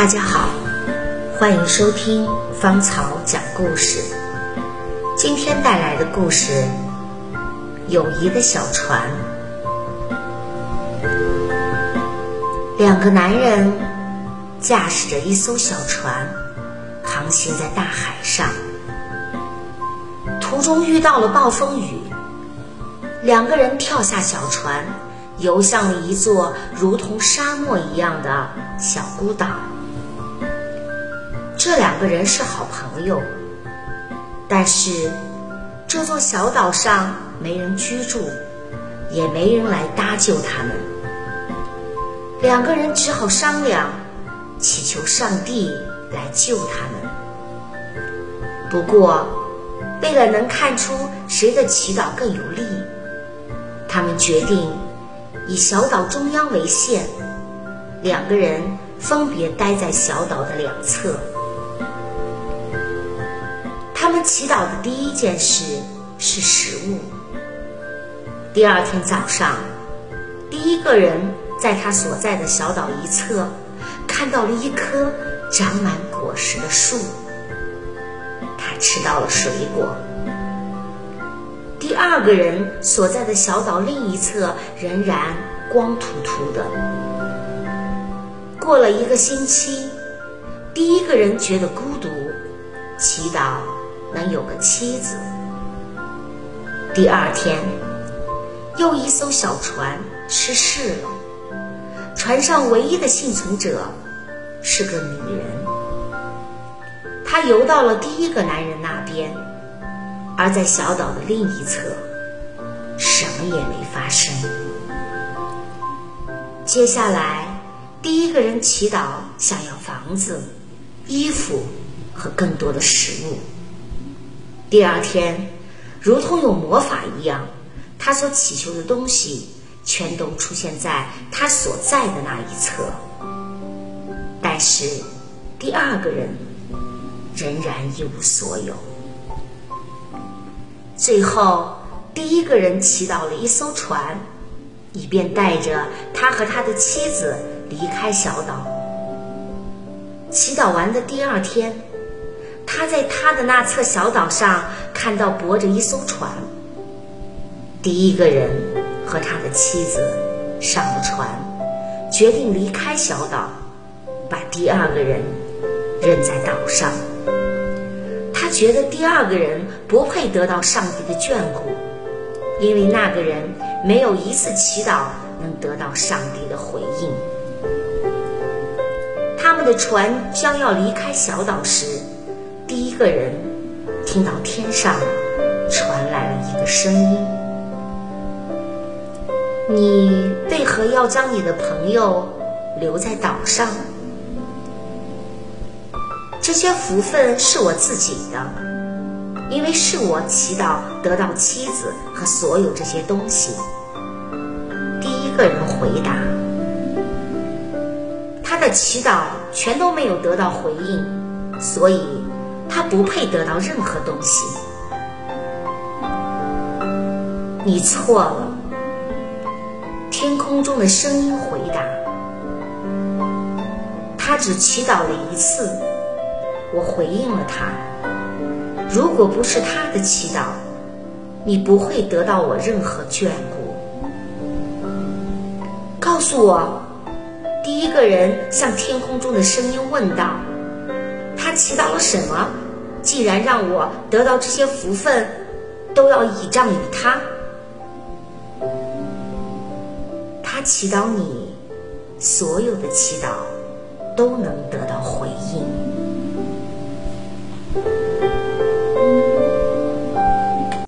大家好，欢迎收听芳草讲故事。今天带来的故事《友谊的小船》。两个男人驾驶着一艘小船，航行在大海上。途中遇到了暴风雨，两个人跳下小船，游向了一座如同沙漠一样的小孤岛。这两个人是好朋友，但是这座小岛上没人居住，也没人来搭救他们。两个人只好商量，祈求上帝来救他们。不过，为了能看出谁的祈祷更有利，他们决定以小岛中央为线，两个人分别待在小岛的两侧。他们祈祷的第一件事是食物。第二天早上，第一个人在他所在的小岛一侧看到了一棵长满果实的树，他吃到了水果。第二个人所在的小岛另一侧仍然光秃秃的。过了一个星期，第一个人觉得孤独，祈祷。能有个妻子。第二天，又一艘小船失事了，船上唯一的幸存者是个女人。她游到了第一个男人那边，而在小岛的另一侧，什么也没发生。接下来，第一个人祈祷想要房子、衣服和更多的食物。第二天，如同有魔法一样，他所祈求的东西全都出现在他所在的那一侧。但是，第二个人仍然一无所有。最后，第一个人祈祷了一艘船，以便带着他和他的妻子离开小岛。祈祷完的第二天。他在他的那侧小岛上看到泊着一艘船。第一个人和他的妻子上了船，决定离开小岛，把第二个人扔在岛上。他觉得第二个人不配得到上帝的眷顾，因为那个人没有一次祈祷能得到上帝的回应。他们的船将要离开小岛时。第一个人听到天上传来了一个声音：“你为何要将你的朋友留在岛上？这些福分是我自己的，因为是我祈祷得到妻子和所有这些东西。”第一个人回答：“他的祈祷全都没有得到回应，所以。”他不配得到任何东西。你错了。天空中的声音回答：“他只祈祷了一次，我回应了他。如果不是他的祈祷，你不会得到我任何眷顾。告诉我。”第一个人向天空中的声音问道。他祈祷了什么？既然让我得到这些福分，都要倚仗于他。他祈祷你，所有的祈祷都能